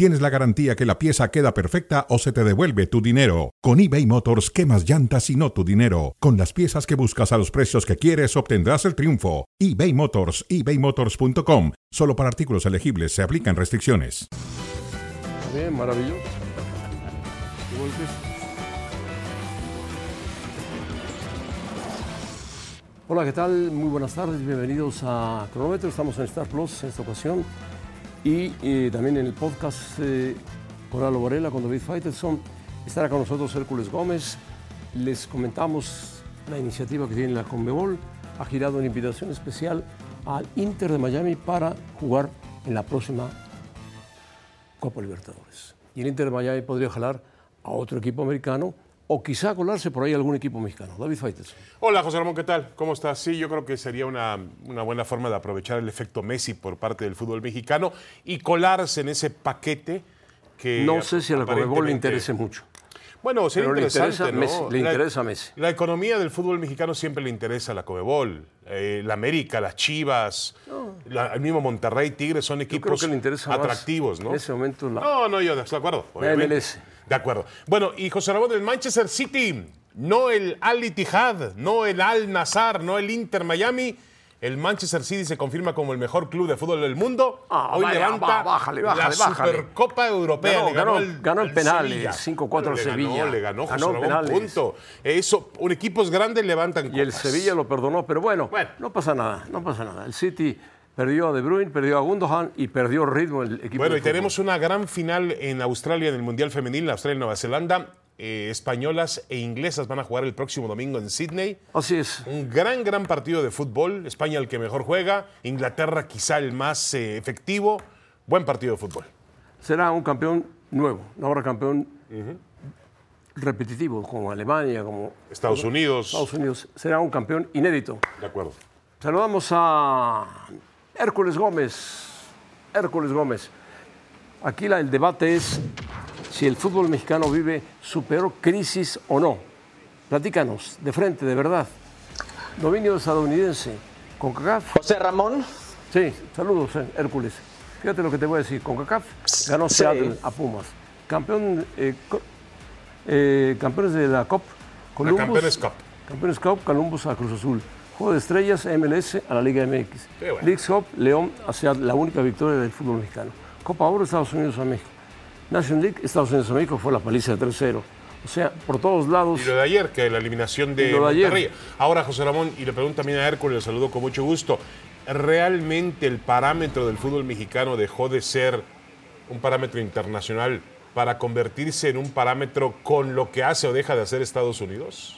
tienes la garantía que la pieza queda perfecta o se te devuelve tu dinero. Con eBay Motors, quemas llantas y no tu dinero. Con las piezas que buscas a los precios que quieres, obtendrás el triunfo. eBay Motors, ebaymotors.com. Solo para artículos elegibles se aplican restricciones. Bien, maravilloso. Hola, ¿qué tal? Muy buenas tardes, bienvenidos a Cronómetro. Estamos en Star Plus en esta ocasión y eh, también en el podcast eh, con Alo Varela, con David Faitelson. Estará con nosotros Hércules Gómez. Les comentamos la iniciativa que tiene la Conmebol. Ha girado una invitación especial al Inter de Miami para jugar en la próxima Copa Libertadores. Y el Inter de Miami podría jalar a otro equipo americano o quizá colarse por ahí algún equipo mexicano. David Faites. Hola, José Ramón, ¿qué tal? ¿Cómo estás? Sí, yo creo que sería una, una, buena forma de aprovechar el efecto Messi por parte del fútbol mexicano y colarse en ese paquete que. No sé si a la Conmebol le interese mucho. Bueno, sería Pero interesante, le interesa, ¿no? Messi, le interesa a Messi. La economía del fútbol mexicano siempre le interesa la Comebol. Eh, la América, las Chivas, la- el mismo Monterrey, Tigres son equipos que le interesa atractivos, ¿no? En ese momento la, No, no, yo estoy de acuerdo. De acuerdo. Bueno, y José Ramón, el Manchester City, no el Al Ittihad, no el Al Nazar, no el Inter Miami. El Manchester City se confirma como el mejor club de fútbol del mundo. Ah, Hoy vaya, levanta va, bájale, bájale, la bájale. Supercopa Europea. Ganó, le ganó, ganó, al- ganó en al penales, Sevilla. 5-4 al Le ganó, Sevilla. Le ganó, José Ramón, punto. Eso, un equipos grandes levantan Y el copas. Sevilla lo perdonó, pero bueno, Bueno. no pasa nada, no pasa nada. El City perdió a De Bruyne, perdió a Gundogan y perdió ritmo el equipo. Bueno, y tenemos una gran final en Australia, en el Mundial Femenil, Australia y Nueva Zelanda. Eh, españolas e inglesas van a jugar el próximo domingo en Sydney. Así es. Un gran, gran partido de fútbol. España el que mejor juega, Inglaterra quizá el más eh, efectivo. Buen partido de fútbol. Será un campeón nuevo, habrá campeón repetitivo como Alemania, como Estados Unidos. Estados Unidos. Será un campeón inédito. De acuerdo. Saludamos a Hércules Gómez. Hércules Gómez. Aquí la- el debate es si el fútbol mexicano vive su peor crisis o no. Platícanos, de frente, de verdad. Dominio estadounidense. Con CACAF. José Ramón, Sí, saludos, eh, Hércules. Fíjate lo que te voy a decir. Con CACAF ganó Sí. Seattle a Pumas. Campeón, eh, eh, campeones de la COP. La Campeones Cup. Campeones Cup, Columbus a Cruz Azul. Juego de estrellas, MLS a la Liga MX. Qué bueno. Leagues Cup, León hacia la única victoria del fútbol mexicano. Copa Oro, Estados Unidos a México. National League, Estados Unidos a México fue la paliza de 3-0. O sea, por todos lados. Y lo de ayer, que la eliminación de, Y lo de ayer. Monterrey. Ahora, José Ramón, y le pregunto también a Hércules, le saludo con mucho gusto. ¿Realmente el parámetro del fútbol mexicano dejó de ser un parámetro internacional para convertirse en un parámetro con lo que hace o deja de hacer Estados Unidos?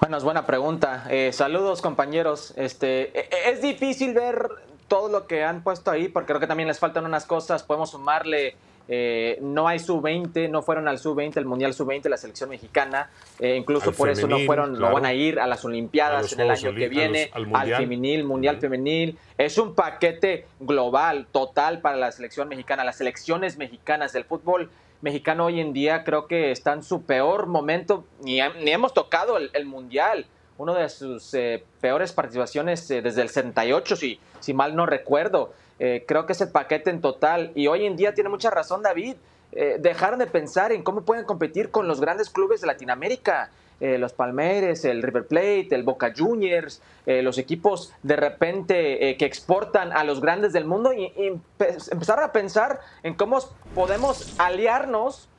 bueno, es buena pregunta. Eh, saludos, compañeros. Este, e- e- es difícil ver todo lo que han puesto ahí, porque creo que también les faltan unas cosas. Podemos sumarle, eh, no hay sub-20, no fueron al sub-20, el Mundial sub-20, la selección mexicana. Eh, incluso Al por eso no fueron, no van a ir a las Olimpiadas en el año que viene, los- al al, Mundial. femenil, Mundial femenil. Es un paquete global, total para la selección mexicana. Las selecciones mexicanas del fútbol mexicano hoy en día creo que está en su peor momento, ni, hem- ni hemos tocado el, el Mundial. Uno de sus eh, peores participaciones eh, desde el 68, si, mal no recuerdo. Eh, creo que es el paquete en total. Y hoy en día tiene mucha razón David. Dejaron de pensar en cómo pueden competir con los grandes clubes de Latinoamérica. Los Palmeiras, el River Plate, el Boca Juniors, los equipos de repente que exportan a los grandes del mundo y, y empe- empezar a pensar en cómo podemos aliarnos,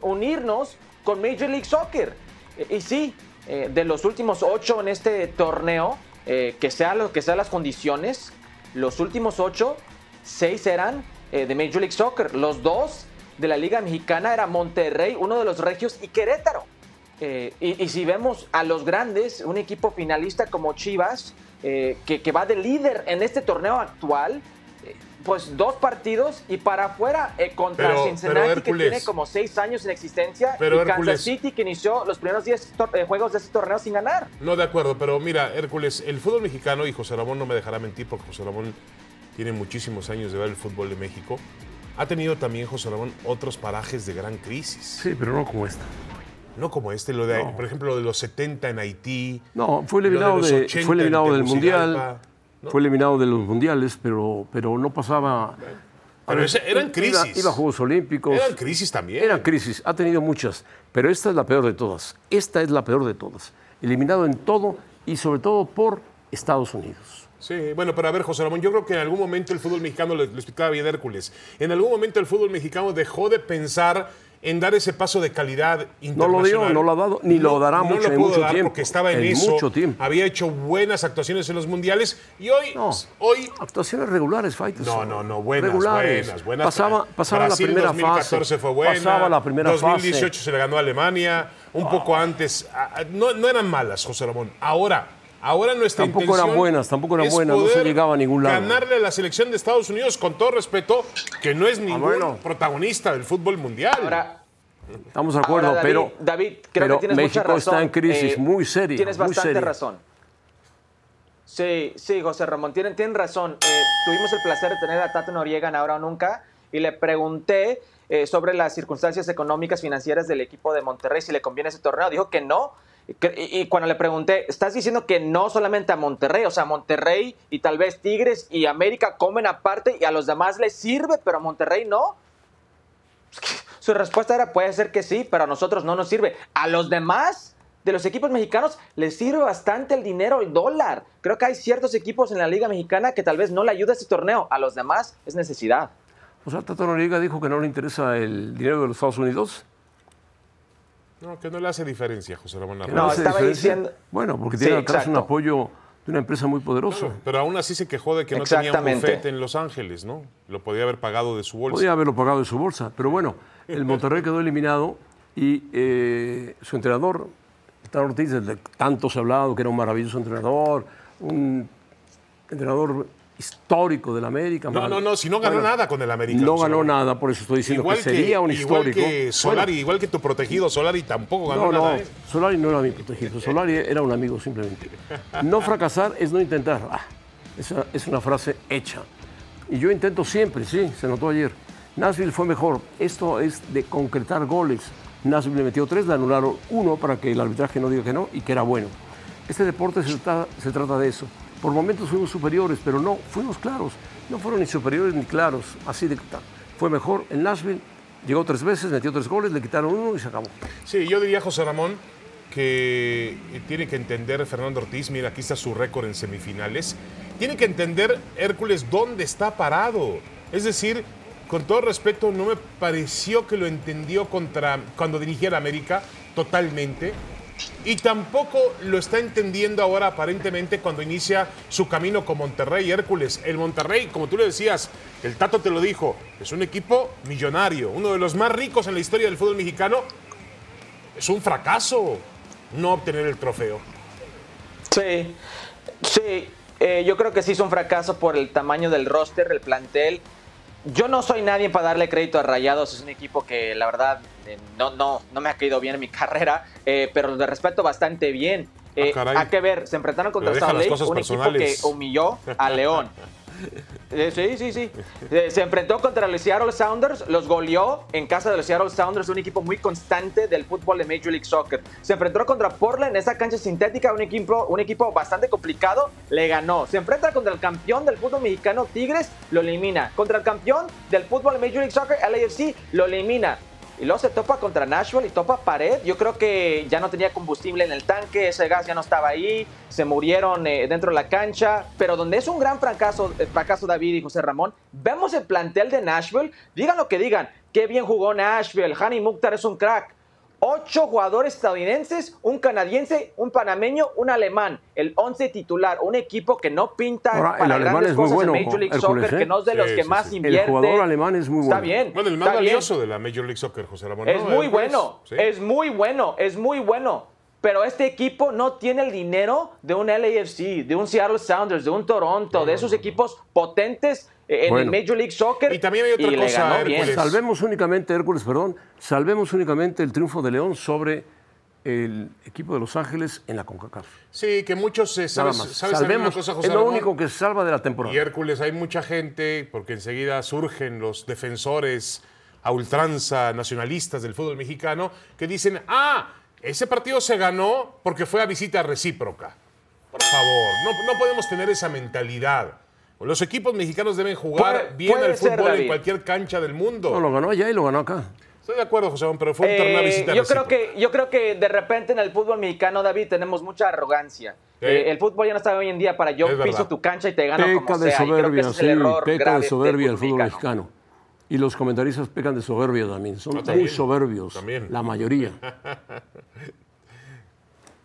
unirnos con Major League Soccer. Y sí, eh, de los últimos ocho en este torneo, eh, que sea lo que sean las condiciones, los últimos ocho, seis eran eh, de Major League Soccer. Los dos de la Liga Mexicana era Monterrey, uno de los Regios y Querétaro. Y, si vemos a los grandes, un equipo finalista como Chivas, que va de líder en este torneo actual, pues dos partidos y para afuera eh, contra Pero- Cincinnati pero que tiene como seis años en existencia Pero y Hércules. Kansas City que inició los primeros 10 tor- eh, juegos de este torneo sin ganar. No, de acuerdo, pero mira, Hércules, el fútbol mexicano, y José Ramón no me dejará mentir porque José Ramón tiene muchísimos años de ver el fútbol de México, ha tenido también, José Ramón, otros parajes de gran crisis. Sí, pero no como esta. No como este, lo de, por ejemplo, lo de los 70 en Haití. No, fue lo de eliminado, de, 80 fue eliminado del Mundial. Fue eliminado de los Mundiales, pero, pero no pasaba. Pero ese- eran iba- crisis. Iba, a Juegos Olímpicos. Eran crisis también. Eran crisis, ha tenido muchas, pero esta es la peor de todas. Esta es la peor de todas. Eliminado en todo y sobre todo por Estados Unidos. Sí, bueno, pero a ver, José Ramón, yo creo que en algún momento el fútbol mexicano, lo explicaba bien Hércules, en algún momento el fútbol mexicano dejó de pensar en dar ese paso de calidad No lo dio, internacional. no lo ha dado, ni lo dará mucho- lo en pudo mucho dar tiempo, porque estaba en, en eso, mucho tiempo. había hecho buenas actuaciones en los mundiales y hoy, No. hoy Actuaciones regulares, Fighters. no, no, no, buenas, regulares. buenas, buenas. Pasaba, pasaba Brasil la primera 2014 fase. fue buena. Pasaba la primera 2018 fase. se le ganó a Alemania, un poco antes. ah, ah, No, no eran malas, José Ramón. Ahora, ahora nuestra Tampoco eran buenas, tampoco eran buenas, no se llegaba a ningún lado. Ganarle a la selección de Estados Unidos, con todo respeto, que no es ningún Ah, bueno. protagonista del fútbol mundial. Ahora, Estamos de acuerdo, ahora, David, pero, David, creo pero que tienes México mucha razón. está en crisis Eh, muy seria. Tienes muy bastante seria. razón. Sí, sí, José Ramón, tienen, tienen razón. Eh, tuvimos el placer de tener a Tato Noriega en Ahora o Nunca y le pregunté eh, sobre las circunstancias económicas financieras del equipo de Monterrey, si le conviene ese torneo. Dijo que no. Y, cuando le pregunté, ¿estás diciendo que no solamente a Monterrey? O sea, Monterrey y tal vez Tigres y América comen aparte y a los demás les sirve, pero a Monterrey no. Su respuesta era, puede ser que sí, pero a nosotros no nos sirve. A los demás de los equipos mexicanos les sirve bastante el dinero, el dólar. Creo que hay ciertos equipos en la Liga Mexicana que tal vez no le ayuda a este torneo. A los demás es necesidad. O sea, Tato Noriega dijo que no le interesa el dinero de los Estados Unidos. No, que no le hace diferencia, José Ramón Narváez. No, estaba diferencia. diciendo- Bueno, porque Sí, tiene atrás un apoyo de una empresa muy poderosa. Pero aún así se quejó de que no tenía un bufete en Los Ángeles, ¿no? Lo podía haber pagado de su bolsa. Podía haberlo pagado de su bolsa, pero bueno, el Monterrey quedó eliminado y eh, su entrenador, Tano Ortiz, del que tanto se ha hablado, que era un maravilloso entrenador, un entrenador histórico del América. No, mal- no, no, si no ganó Bueno, nada con el América. No ganó nada, por eso estoy diciendo que sería un igual histórico. que Solari, igual que tu protegido Solari tampoco ganó no, nada. no, ¿eh? Solari no era mi protegido, Solari era un amigo simplemente. No fracasar es no intentar. Ah, esa es una frase hecha. Y yo intento siempre, sí, se notó ayer. Nashville fue mejor. Esto es de concretar goles. Nashville le metió tres, le anularon uno para que el arbitraje no diga que no y que era bueno. Este deporte se trata, se trata de eso. Por momentos fuimos superiores, pero no, fuimos claros. No fueron ni superiores ni claros. Así de fue mejor. El Nashville llegó tres veces, metió tres goles, le quitaron uno y se acabó. Sí, yo diría, José Ramón, que tiene que entender Fernando Ortiz, mira, aquí está su récord en semifinales, tiene que entender Hércules dónde está parado. Es decir, con todo respeto, no me pareció que lo entendió contra, cuando dirigía a América totalmente. Y tampoco lo está entendiendo ahora aparentemente cuando inicia su camino con Monterrey Hércules. El Monterrey, como tú le decías, el Tato te lo dijo, es un equipo millonario, uno de los más ricos en la historia del fútbol mexicano. Es un fracaso no obtener el trofeo. Sí, sí. eh, yo creo que sí es un fracaso por el tamaño del roster, el plantel. Yo no soy nadie para darle crédito a Rayados. Es un equipo que la verdad eh, no, no, no me ha caído bien en mi carrera, eh, pero de respeto bastante bien. Eh, Ah, caray. hay que ver, se enfrentaron contra cosas un equipo que humilló a León. Eh, sí, sí, sí. Eh, se enfrentó contra los Seattle Sounders, los goleó en casa de los Seattle Sounders, un equipo muy constante del fútbol de Major League Soccer. Se enfrentó contra Portland en esa cancha sintética, un equipo, un equipo bastante complicado, le ganó. Se enfrenta contra el campeón del fútbol mexicano, Tigres, lo elimina. Contra el campeón del fútbol de Major League Soccer, LAFC, lo elimina. Y luego se topa contra Nashville y topa pared. Yo creo que ya no tenía combustible en el tanque, ese gas ya no estaba ahí, se murieron eh, dentro de la cancha. Pero donde es un gran fracaso, eh, fracaso David y José Ramón, vemos el plantel de Nashville. Digan lo que digan, qué bien jugó Nashville. Hani Mukhtar es un crack. Ocho jugadores estadounidenses, un canadiense, un panameño, un alemán. El once titular, un equipo que no pinta Ahora, el para alemán grandes es muy cosas bueno, en Major League Hércules, Soccer, ¿eh? que no es de los Sí, que sí, más sí. El jugador alemán es muy Está bueno. bien. Bueno, el más está bien. valioso de la Major League Soccer, José Ramón. Es ¿no? muy Hércules? bueno, Sí. es muy bueno, es muy bueno. Pero este equipo no tiene el dinero de un LAFC, de un Seattle Sounders, de un Toronto, de esos equipos potentes eh, en el Major League Soccer. Y también hay otra y le cosa, ganó Hércules. bien. Salvemos únicamente, Hércules, perdón, salvemos únicamente el triunfo de León sobre el equipo de Los Ángeles en la CONCACAF. Sí, que muchos, eh, Nada ¿sabes, más. sabes también una Salvemos, cosa, José es lo Ramón? único que se salva de la temporada. Y Hércules, hay mucha gente, porque enseguida surgen los defensores a ultranza nacionalistas del fútbol mexicano, que dicen, ah, ese partido se ganó porque fue a visita recíproca. Por favor, no, no podemos tener esa mentalidad. Los equipos mexicanos deben jugar Puede- bien puede al ser, fútbol en cualquier cancha del mundo. No, lo ganó allá y lo ganó acá. Estoy de acuerdo, José pero fue un torneo a Eh, visita yo creo recíproca. que yo creo que de repente en el fútbol mexicano David tenemos mucha arrogancia Sí. Eh, el fútbol ya no está hoy en día para yo Es piso verdad. tu cancha y te gano Peca como de sea y creo que soberbia, ese es sí, el error peca grave de del soberbia el fútbol mexicano. mexicano. Y los comentaristas pecan de soberbia también. Son Ah, muy soberbios, también. la mayoría.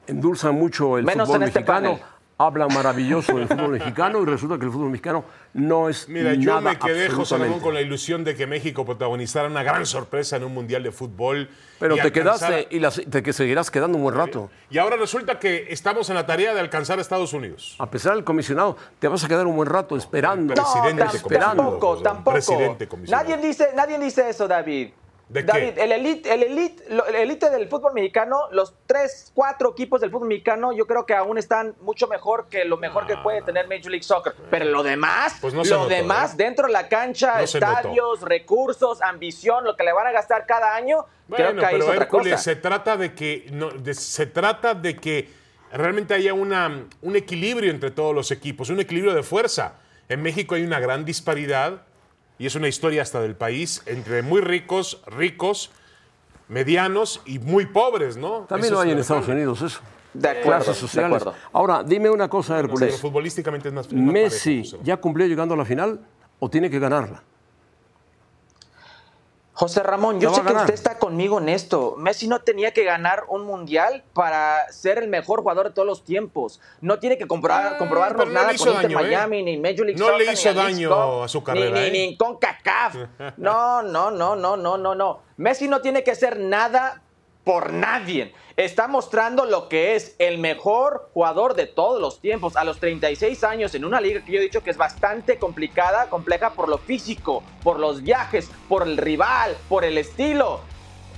Endulzan mucho el Menos fútbol en este mexicano, panel. Hablan maravilloso del fútbol mexicano y resulta que el fútbol mexicano no es Mira, yo nada me quedé, José Ramón, absolutamente. con la ilusión de que México protagonizara una gran sorpresa en un mundial de fútbol. Pero y te alcanzara- quedaste y las- te que seguirás quedando un buen rato. Y ahora resulta que estamos en la tarea de alcanzar a Estados Unidos. A pesar del comisionado, te vas a quedar un buen rato esperando. No, Presidente comisionado, tampoco, José, tampoco. presidente comisionado. Nadie dice, nadie dice eso, David. ¿De qué? David, el elite, el elite, el elite del fútbol mexicano, los tres, cuatro equipos del fútbol mexicano, yo creo que aún están mucho mejor que lo mejor que puede tener Major League Soccer. Pero lo demás, Pues no lo notó, demás, ¿eh? dentro de la cancha, No estadios, recursos, ambición, lo que le van a gastar cada año, creo Bueno, que ahí es pero otra Hércules, cosa. se trata de que no, de- se trata de que realmente haya una, un equilibrio entre todos los equipos, un equilibrio de fuerza. En México hay una gran disparidad y es una historia hasta del país entre muy ricos, ricos, medianos y muy pobres, ¿no? También lo hay en. Estados Unidos, eso. De acuerdo, Clases de sociales. acuerdo. Ahora, dime una cosa, Pero Hércules. futbolísticamente es más, más ¿Messi ya cumplió llegando a la final o tiene que ganarla? José Ramón, yo sé que usted está conmigo en esto. Messi no tenía que ganar un mundial para ser el mejor jugador de todos los tiempos. No tiene que comprobar, Ah, comprobarnos pero no nada con Inter daño, ¿eh? Miami, ni Major League No Soccer, le hizo ni daño a su ni- carrera, Ni, ¿eh? ni con CACAF. No, no, no, no, no, no, no. Messi no tiene que hacer nada por nadie. Está mostrando lo que es el mejor jugador de todos los tiempos. A los 36 años en una liga que yo he dicho que es bastante complicada, compleja por lo físico, por los viajes, por el rival, por el estilo.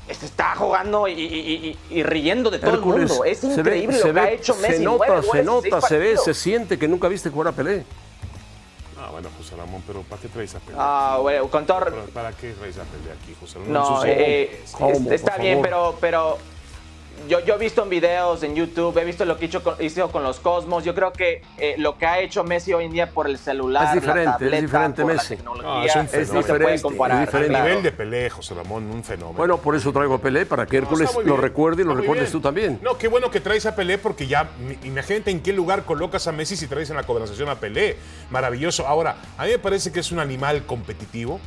Este está jugando y, y- y- y riendo de todo el mundo. Es se ve- increíble se que ve- ha hecho Messi. Se nota, se nota, se ve, se siente que nunca viste jugar a Pelé. Ah, bueno, José Ramón, pero ¿para qué traes a Pelé? Ah, bueno, con todo, ¿Para, para qué traes a Pelé aquí, José Ramón? No, eh, ¿Cómo, es- está bien, favor? pero, pero yo, yo he visto en videos en YouTube, he visto lo que hizo con, hizo con los Cosmos. Yo creo que eh, lo que ha hecho Messi hoy en día por el celular, Es diferente, la es diferente por la Messi. tecnología, Ah, es un no fenómeno. se puede diferente, comparar. es diferente. Claro. nivel de Pelé, José Ramón, un fenómeno. Bueno, por eso traigo a Pelé, para que No, Hércules lo recuerde y lo recuerdes tú también. No, qué bueno que traes a Pelé porque ya, imagínate en qué lugar colocas a Messi si traes en la conversación a Pelé. Maravilloso. Ahora, a mí me parece que es un animal competitivo.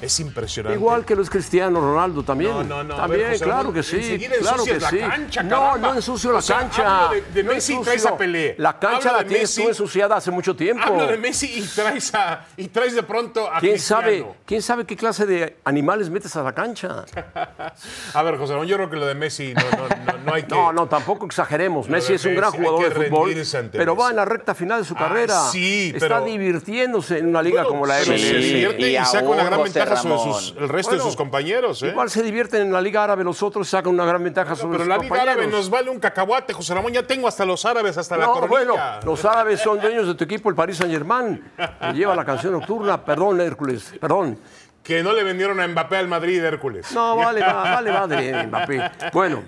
Es impresionante. Igual que lo es Cristiano Ronaldo también. No, no, no. a También, ver, José claro que sí. Claro que sí. la cancha, no, no ensucio la O sea, cancha. hablo de- de No Messi y traes a Pelé. La cancha Hablo la de tienes Messi. tú ensuciada hace mucho tiempo. Hablo de Messi y traes, a, y traes de pronto a ¿Quién Cristiano. sabe, ¿Quién sabe qué clase de animales metes a la cancha? A ver, José yo creo que lo de Messi no, no, no, no hay que... No, no, tampoco exageremos. Messi es un gran jugador de fútbol, pero va en la recta final de su Ah, carrera. sí, Está pero- divirtiéndose en una liga Bueno, como la MLS. divierte y, Y saca una gran José sobre sus- el resto de sus compañeros. ¿eh? Igual se divierten en la Liga Árabe los otros y sacan una gran ventaja sobre Pero sus la Liga compañeros. Árabe nos vale un cacahuate, José Ramón. Ya tengo hasta los árabes, hasta la No, coronilla. bueno, los árabes son dueños de tu equipo, el Paris Saint Germain, que lleva la canción nocturna. Perdón, Hércules, perdón. Que no le vendieron a Mbappé al Madrid, Hércules. No, vale, va- vale madre, Mbappé. Bueno,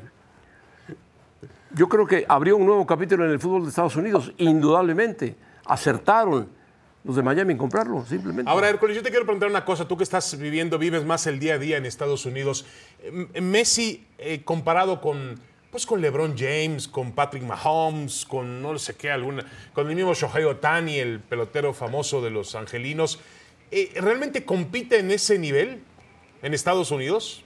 yo creo que abrió un nuevo capítulo en el fútbol de Estados Unidos, indudablemente. Acertaron los de Miami en comprarlo, simplemente. Ahora, Hércules, yo te quiero preguntar una cosa. Tú que estás viviendo, vives más el día a día en Estados Unidos. eh, Messi, eh, comparado con, pues, con LeBron James, con Patrick Mahomes, con no sé qué, alguna, con el mismo Shohei Otani, el pelotero famoso de los angelinos, eh, ¿realmente compite en ese nivel en Estados Unidos?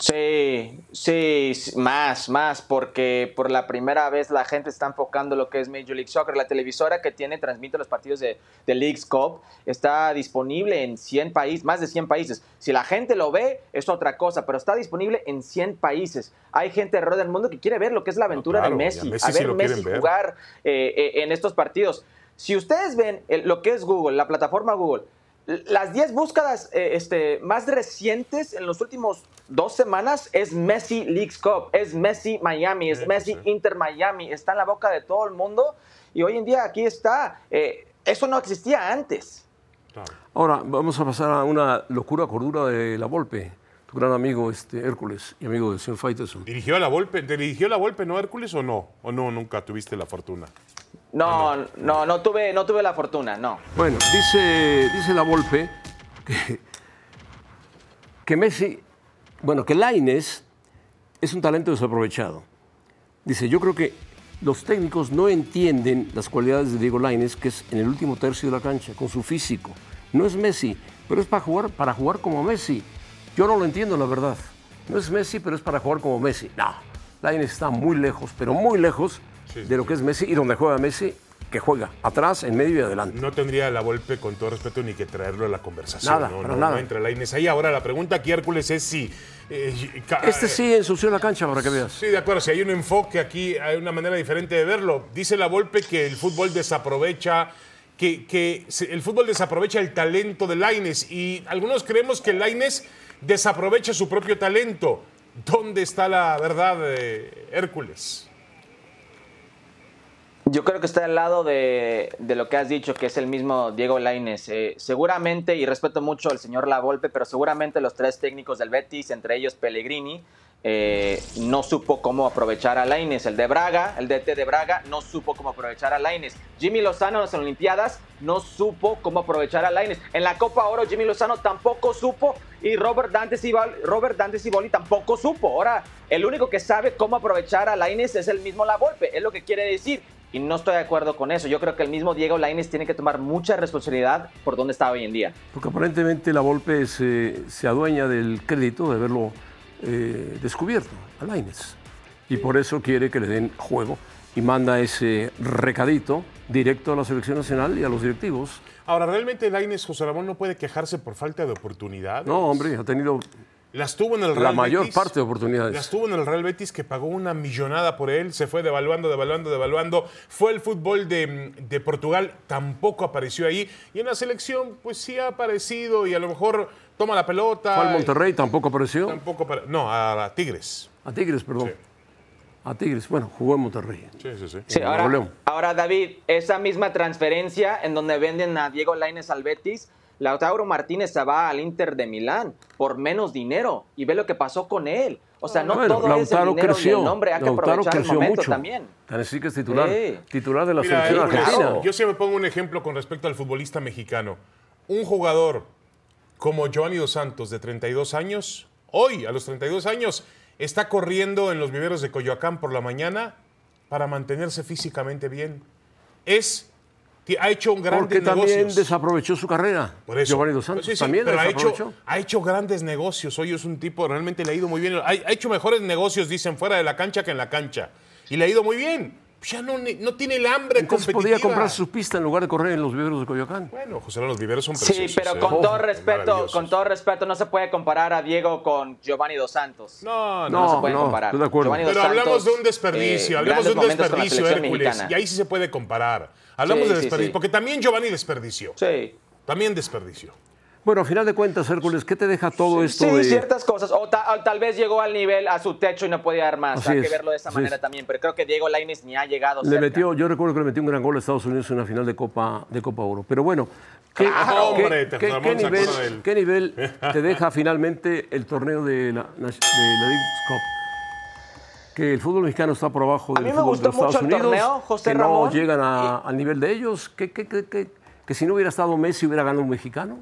Sí, sí, más, más, porque por la primera vez la gente está enfocando lo que es Major League Soccer. La televisora que tiene, transmite los partidos de, de League's Cup, está disponible en 100 países, más de 100 países. Si la gente lo ve, es otra cosa, pero está disponible en 100 países. Hay gente alrededor del mundo que quiere ver lo que es la aventura No, claro, de a Messi, a ver Messi jugar eh, eh, en estos partidos. Si ustedes ven el- lo que es Google, la plataforma Google, las 10 búsquedas eh, este, más recientes en los últimos dos semanas es Messi Leagues Cup, es Messi Miami, es Sí, Messi sí. Inter Miami, está en la boca de todo el mundo y hoy en día aquí está. Eh, eso no existía antes. Ahora vamos a pasar a una locura cordura de la Volpe, tu gran amigo este, Hércules y amigo del señor Faitelson. ¿Dirigió a la Volpe? ¿Te dirigió a la Volpe, no Hércules o no? ¿O no, nunca tuviste la fortuna? No, no, no, tuve, no tuve la fortuna, no. Bueno, dice, dice la Volpe que, que Messi, bueno, que Laines es un talento desaprovechado. Dice, yo creo que los técnicos no entienden las cualidades de Diego Laines, que es en el último tercio de la cancha, con su físico. No es Messi, pero es para jugar, para jugar como Messi. Yo no lo entiendo, la verdad. No es Messi, pero es para jugar como Messi. No, Laines está muy lejos, pero muy lejos Sí, de lo que es Messi y donde juega Messi, que juega atrás, en medio y adelante. No tendría la Volpe, con todo respeto, ni que traerlo a la conversación. Nada, no, no, nada. no entra Lainez ahí. Ahora, la pregunta aquí, Hércules, es si... eh, Este sí ensució la cancha para que veas. Sí, de acuerdo. Si hay un enfoque aquí, hay una manera diferente de verlo. Dice la Volpe que el fútbol desaprovecha, que, el fútbol desaprovecha el talento de Laines y algunos creemos que Laines desaprovecha su propio talento. ¿Dónde está la verdad, Hércules? Yo creo que está al lado de, lo que has dicho, que es el mismo Diego Lainez. Eh, seguramente, y respeto mucho al señor Lavolpe, pero seguramente los tres técnicos del Betis, entre ellos Pellegrini, eh, no supo cómo aprovechar a Lainez. El de Braga, el DT de Braga, no supo cómo aprovechar a Lainez. Jimmy Lozano en las Olimpiadas no supo cómo aprovechar a Lainez. En la Copa Oro, Jimmy Lozano tampoco supo y Robert Dante Ciboli, Robert Dante Ciboli tampoco supo. Ahora, el único que sabe cómo aprovechar a Lainez es el mismo Lavolpe, es lo que quiere decir. Y no estoy de acuerdo con eso. Yo creo que el mismo Diego Lainez tiene que tomar mucha responsabilidad por dónde está hoy en día. Porque aparentemente la Volpe se, se adueña del crédito de haberlo eh, descubierto a Lainez. Y por eso quiere que le den juego y manda ese recadito directo a la selección nacional y a los directivos. Ahora, ¿realmente Lainez José Ramón no puede quejarse por falta de oportunidad? No, hombre, ha tenido Las tuvo en el la Real mayor Betis. parte de oportunidades. Las tuvo en el Real Betis que pagó una millonada por él, se fue devaluando, devaluando, devaluando. Fue el fútbol de, de Portugal, tampoco apareció ahí. Y en la selección, pues sí ha aparecido y a lo mejor toma la pelota. Fue al Monterrey, tampoco apareció. Tampoco no, a, a Tigres. A Tigres, perdón. Sí. A Tigres, bueno, jugó en Monterrey. Sí, sí, sí. Ahora, ahora, David, esa misma transferencia en donde venden a Diego Lainez al Betis, Lautaro Martínez se va al Inter de Milán por menos dinero y ve lo que pasó con él. O sea, no Bueno, todo es el Lautaro dinero creció. y el nombre, hay que Lautaro aprovechar el momento mucho. también. Tan así que es titular, Sí. titular de la Mira, selección Hércules, argentina. yo siempre pongo un ejemplo con respecto al futbolista mexicano. Un jugador como Giovanni Dos Santos, de 32 años, hoy, a los 32 años, está corriendo en los viveros de Coyoacán por la mañana para mantenerse físicamente bien. Es, que ha hecho un grandes Porque también negocios. desaprovechó su carrera. Por eso. Giovanni Dos Santos Sí, sí, también pero ha hecho, ha hecho grandes negocios. Hoy es un tipo, realmente le ha ido muy bien. Ha, ha hecho mejores negocios, dicen, fuera de la cancha que en la cancha. Y le ha ido muy bien. Ya no, ne- no tiene el hambre Entonces competitiva. podía comprar su pista en lugar de correr en los viveros de Coyoacán. Bueno, José, los viveros son Sí, preciosos. pero ¿eh? con todo Oh, respeto, maravillosos. con todo respeto, no se puede comparar a Diego con Giovanni Dos Santos. No, no. No, No, se puede no, comparar. estoy de acuerdo. Giovanni Pero hablamos Santos, de un desperdicio, eh, hablamos de un desperdicio, Hércules. mexicana. Y ahí sí se puede comparar. Hablamos Sí, de sí, desperdicio, sí. porque también Giovanni desperdició. Sí. También desperdició. Bueno, a final de cuentas, Hércules, ¿qué te deja todo esto Sí, de...? ciertas cosas. O, ta- o tal vez llegó al nivel, a su techo y no podía dar más. Así Hay que verlo de esa así manera es. también. Pero creo que Diego Lainez ni ha llegado Le cerca. metió, yo recuerdo que le metió un gran gol a Estados Unidos en una final de Copa, de Copa Oro. Pero bueno, ¿qué, Claro, qué- hombre, te- qué- Ramón qué se nivel, del- qué nivel te deja finalmente el torneo de la, de la Leagues Cup? Que el fútbol mexicano está por abajo del fútbol de Estados el Unidos, torneo, José que Ramón. no llegan a- al nivel de ellos. ¿Qué, qué- qué- qué- que si no hubiera estado Messi hubiera ganado un mexicano.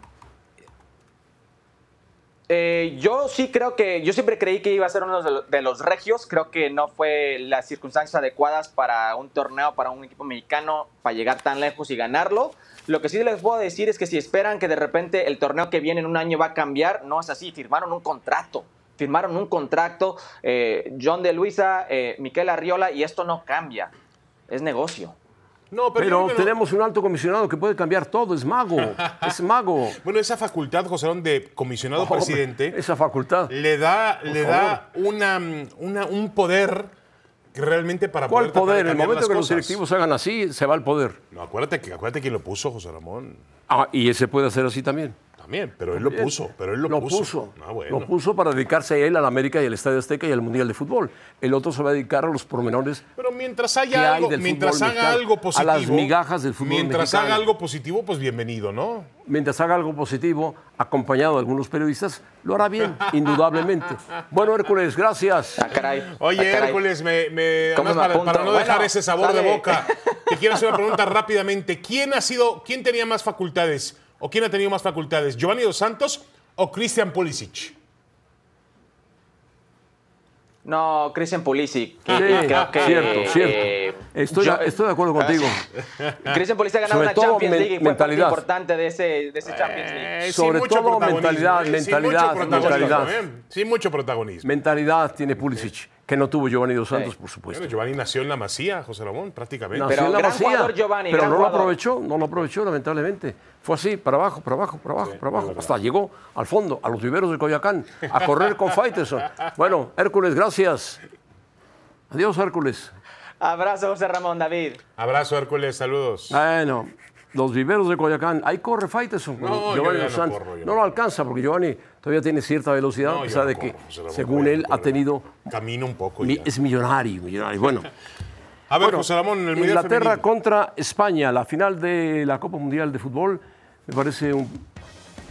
Eh, yo sí creo que, yo siempre creí que iba a ser uno de los, de los regios, creo que no fue las circunstancias adecuadas para un torneo, para un equipo mexicano, para llegar tan lejos y ganarlo. Lo que sí les puedo decir es que si esperan que de repente el torneo que viene en un año va a cambiar, no es así, firmaron un contrato. firmaron un contrato, eh, John de Luisa, eh, Miquel Arriola, y esto no cambia. Es negocio. No, pero, no. tenemos un alto comisionado que puede cambiar todo, es mago, es mago. Bueno, esa facultad, José Ramón, de comisionado presidente, Esa facultad. le da, le favor. da una, una- un poder que realmente para ¿Cuál poder? En el momento que los directivos hagan así, se va el poder. No, acuérdate, que, acuérdate quién lo puso, José Ramón. Ah, y ese puede hacer así también. También, pero él lo puso, pero él lo, lo puso. puso. Ah, bueno. Lo puso para dedicarse él al América y al Estadio Azteca y al Mundial de Fútbol. El otro se va a dedicar a los pormenores Pero mientras ¿Qué haya hay algo, del mientras haga mexicano? algo A positivo. las migajas del fútbol Mientras mexicano. haga algo positivo, pues bienvenido, ¿no? mientras haga algo positivo, acompañado de algunos periodistas, lo hará bien, indudablemente. Bueno, Hércules, gracias. Ah, caray. Oye, Ah, caray. Hércules, me, me- ¿Cómo además me para, no dejar Bueno, ese sabor de boca, te quiero hacer una pregunta rápidamente. ¿Quién ha sido, quién tenía más facultades o quién ha tenido más facultades, Giovanni Dos Santos o Christian Pulisic? No, Christian Pulisic. Sí, creo que, cierto, cierto. Estoy, yo- estoy de acuerdo contigo. Christian Pulisic ha ganado Sobre una todo Champions men- League y fue parte mentalidad. importante de ese, de ese Champions League. Eh, Sobre todo mentalidad, eh, sin mentalidad, mucho mentalidad. Sin mucho protagonismo. Mentalidad tiene Pulisic, que no tuvo Giovanni Dos Santos, Sí. por supuesto. Bueno, Giovanni nació en la Masía, José Ramón, prácticamente. Nació Pero en la gran Masía, jugador Giovanni, pero gran no lo aprovechó, no lo aprovechó lamentablemente. Fue así, para abajo, para abajo, para abajo, para abajo, hasta llegó al fondo, a los viveros de Coyacán, a correr con Faitelson. Bueno, Hércules, gracias. Adiós, Hércules. Abrazo, José Ramón, David. Abrazo, Hércules, saludos. Bueno, los viveros de Coyacán, ahí corre Faitelson. con No, yo Giovanni ya Dos no Santos. corro, yo no no lo alcanza porque Giovanni todavía tiene cierta velocidad, No, a pesar no de que, corro, José Ramón, según él, no ha tenido. Camina un poco. ya. es millonario, millonario. Bueno. A ver, Bueno, José Ramón, en el Mundial Inglaterra contra España, la final de la Copa Mundial de Fútbol, me parece un,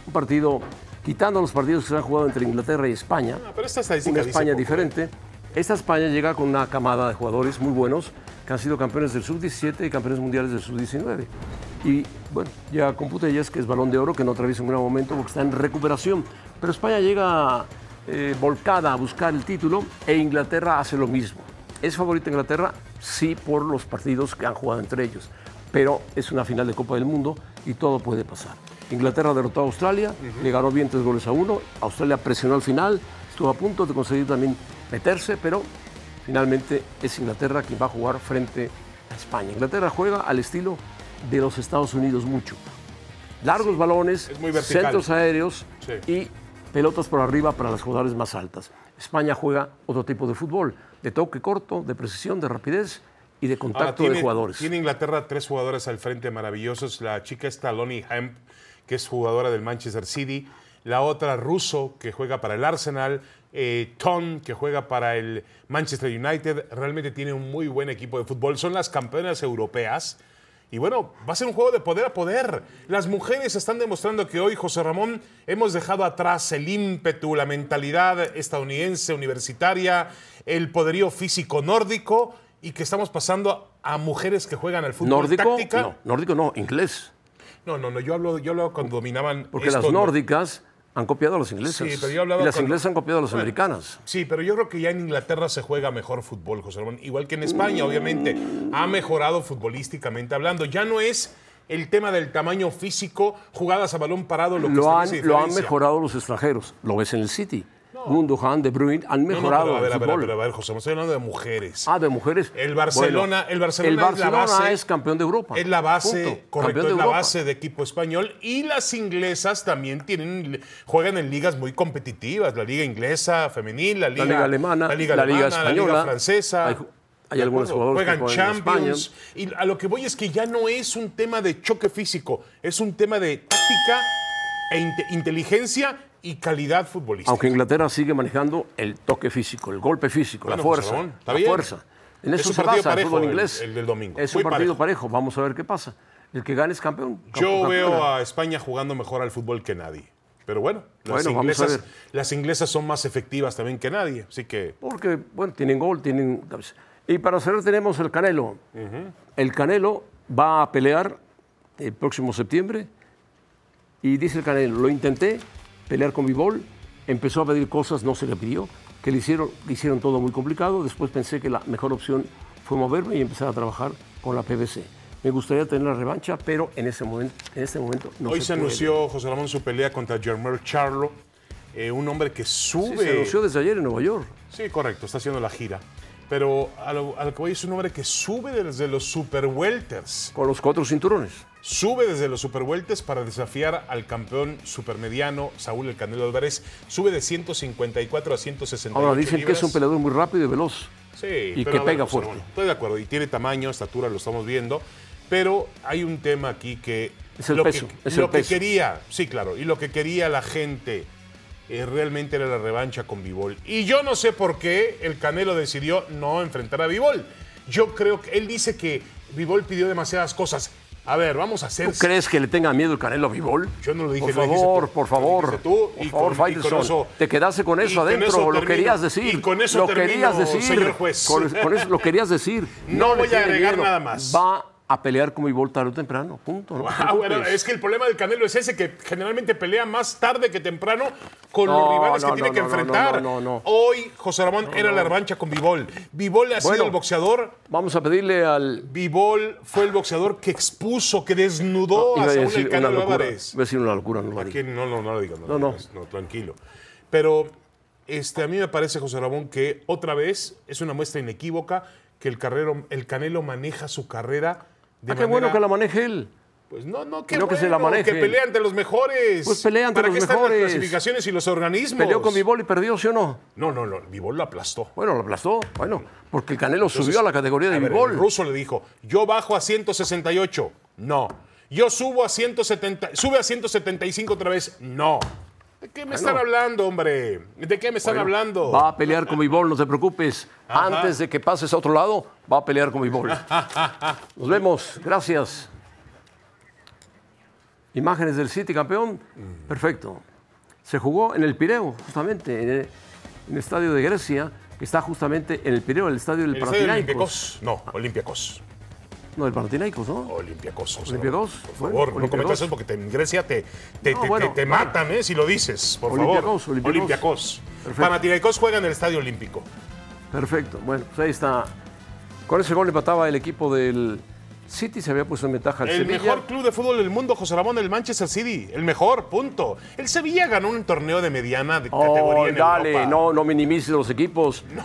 un partido, quitando los partidos que se han jugado entre Inglaterra y España, Ah, pero esta una España poco, ¿eh? Esta España llega con una camada de jugadores muy buenos que han sido campeones del sub-17 y campeones mundiales del sub-19. Y bueno, llega con Putellas, que es balón de oro, que no atraviesa un gran momento porque está en recuperación. Pero España llega eh, volcada a buscar el título e Inglaterra hace lo mismo. ¿Es favorita Inglaterra? Sí, por los partidos que han jugado entre ellos. Pero es una final de Copa del Mundo y todo puede pasar. Inglaterra derrotó a Australia, le ganó bien tres goles a uno. Australia presionó al final, estuvo a punto de conseguir también meterse, pero finalmente es Inglaterra quien va a jugar frente a España. Inglaterra juega al estilo de los Estados Unidos mucho. Largos balones, centros aéreos Sí. y pelotas por arriba para las jugadores más altas. España juega otro tipo de fútbol, de toque corto, de precisión, de rapidez y de Ahora, contacto tiene, de jugadores. Tiene Inglaterra tres jugadores al frente maravillosos. La chica está Lonnie Hemp, que es jugadora del Manchester City. La otra, Russo, que juega para el Arsenal. Eh, Tom, que juega para el Manchester United. Realmente tiene un muy buen equipo de fútbol. Son las campeonas europeas. Y bueno, va a ser un juego de poder a poder. Las mujeres están demostrando que hoy, José Ramón, hemos dejado atrás el ímpetu, la mentalidad estadounidense, universitaria, el poderío físico nórdico y que estamos pasando a mujeres que juegan al fútbol Nórdico, táctica. no, nórdico no, inglés. No, no, no, yo hablo, yo hablo cuando dominaban. Porque esto, las ¿no? nórdicas han copiado a las inglesas. Sí, pero yo hablaba y las con- inglesas han copiado a las Bueno, americanas. Sí, pero yo creo que ya en Inglaterra se juega mejor fútbol, José Ramón. Igual que en España, obviamente. Ha mejorado futbolísticamente hablando. Ya no es el tema del tamaño físico, jugadas a balón parado, lo que Lo han, lo han mejorado los extranjeros. Lo ves en el City. Gundogan, De Bruyne han No, no, mejorado pero a ver, el a ver, a fútbol. ver, a ver, José, estoy hablando de mujeres. Ah, de mujeres. El Barcelona- el Barcelona el es la base- es campeón de Europa. Es la base, Punto. correcto, es la Europa. base de equipo español. Y las inglesas también tienen, juegan en ligas muy competitivas. La liga inglesa femenil, la liga, liga alemana, la liga, la liga alemana, la liga española. francesa. Hay ju- hay ¿De algunos jugadores que Juegan juegan en Champions. Y a lo que voy es que ya no es un tema de choque físico, es un tema de táctica e inte- inteligencia y calidad futbolística. Aunque Inglaterra sigue manejando el toque físico, el golpe físico, la Bueno, fuerza. La fuerza. En Es eso un se partido basa el fútbol inglés. el del domingo. Es Muy un partido parejo. parejo. Vamos a ver qué pasa. El que gane es campeón. Yo campeón, veo a España jugando mejor al fútbol que nadie. Pero bueno, las, Bueno, inglesas, las inglesas son más efectivas también que nadie. Así que Porque, bueno, tienen gol, tienen... Y para cerrar tenemos el Canelo. El Canelo va a pelear el próximo septiembre y dice el Canelo, lo intenté pelear con Bivol, empezó a pedir cosas, no se le pidió, que le hicieron, le hicieron todo muy complicado, después pensé que la mejor opción fue moverme y empezar a trabajar con la PBC. Me gustaría tener la revancha, pero en ese momento, en este momento no hoy se anunció José Ramón su pelea contra Germán Charlo. eh, un hombre que Sí, sube. se anunció desde ayer en Nueva York. Sí, correcto, está haciendo la gira. Pero a lo, a lo que voy es un hombre que sube desde los super welters. Con los cuatro cinturones. Sube desde los super welters para desafiar al campeón supermediano Saúl El Canelo Álvarez. Sube de 154 a 168 Ahora dicen que es un peleador muy rápido y veloz. Sí, y pero que ver, pega José fuerte. Estoy de acuerdo. Y tiene tamaño, estatura, lo estamos viendo. Pero hay un tema aquí que. Es el lo peso, Que, es lo el que peso. quería, sí, claro. Y lo que quería la gente eh, realmente era la revancha con Vivol. Y yo no sé por qué el Canelo decidió no enfrentar a Vivol. Yo creo que él dice que Vivol pidió demasiadas cosas. A ver, vamos a hacer. ¿Tú crees que le tenga miedo el Canelo a? Yo no lo dije, Por lo favor, tú. por favor. tú, por favor, con- y con Faitelson. eso- Te quedaste con eso con adentro, eso lo querías decir. Y con eso lo termino, querías decir. señor juez. Con, con eso lo querías decir. No voy a agregar miedo. nada más. Va a pelear con Bivol tarde o temprano. Punto. No Ah, bueno, es que el problema del Canelo es ese, que generalmente pelea más tarde que temprano con No, los rivales no, que tiene que enfrentar. no, no, no. Hoy, José Ramón, era la revancha con Vivol. Vivol ha sido el boxeador. Vamos a pedirle al. Vivol fue el boxeador que expuso, que desnudó a Saúl El Canelo. Álvarez. Iba a decir una locura, no lo Aquí no, no, no lo digas. No, No, no, tranquilo. Pero este, a mí me parece, José Ramón, que otra vez es una muestra inequívoca que el, carrero, el Canelo maneja su carrera de Ah, qué bueno que la maneje él. Pues no, no, qué que se la maneje. que pelea ante los mejores. Pues pelea ante ¿Para los qué están mejores. las clasificaciones y los organismos? Peleó con Bivol y perdió, ¿sí o no? No, no, no, Vivol lo aplastó. Bueno, lo aplastó. Bueno, porque el Canelo Entonces, subió a la categoría de Bivol. El ruso le dijo, yo bajo a 168. No. Yo subo a 170, sube a 175 otra vez. No. ¿De qué me están hablando, hombre? ¿De qué me están hablando? Va a pelear con Bivol, no te preocupes. Antes de que pases a otro lado, va a pelear con Bivol. Nos vemos. Gracias. Imágenes del City, campeón. Perfecto. Se jugó en el Pireo, justamente, en el, en el estadio de Grecia, que está justamente en el Pireo, el estadio del ¿El estadio Panathinaikos. Olympiacos? No, Olympiacos. No, el Panathinaikos, ¿no? Olympiacos. José Olympiacos. Por bueno, favor, no cometas eso porque te- en Grecia te, te, No, te- bueno, te- matan, ¿eh? Si lo dices, por Olympiacos, favor. Olympiacos. Olympiacos. Panathinaikos juega en el Estadio Olímpico. Perfecto. Bueno, pues ahí está. Con ese gol empataba el equipo del City, se había puesto en ventaja al El Sevilla. mejor club de fútbol del mundo, José Ramón, el Manchester City. El mejor, punto. El Sevilla ganó un torneo de mediana de Oh, categoría en dale, Europa. no, no minimices los equipos. No,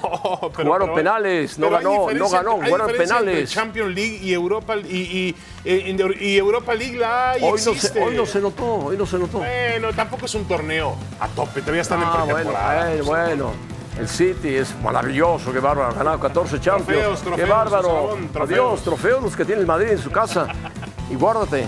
pero, Jugaron pero- penales, no ganó, no ganó, hay jugaron entre penales. Champions League y Europa y, y- y- y Europa League la hay, Hoy no, se, hoy no se notó, hoy no se notó. Bueno, tampoco es un torneo a tope, todavía están en Ah, bueno, pretemporada. bueno, bueno. El City es maravilloso, qué bárbaro, ha ganado 14 Champions. Trofeos, qué bárbaro. Trofeos. Adiós, trofeos los que tiene el Madrid en su casa. Y guárdate,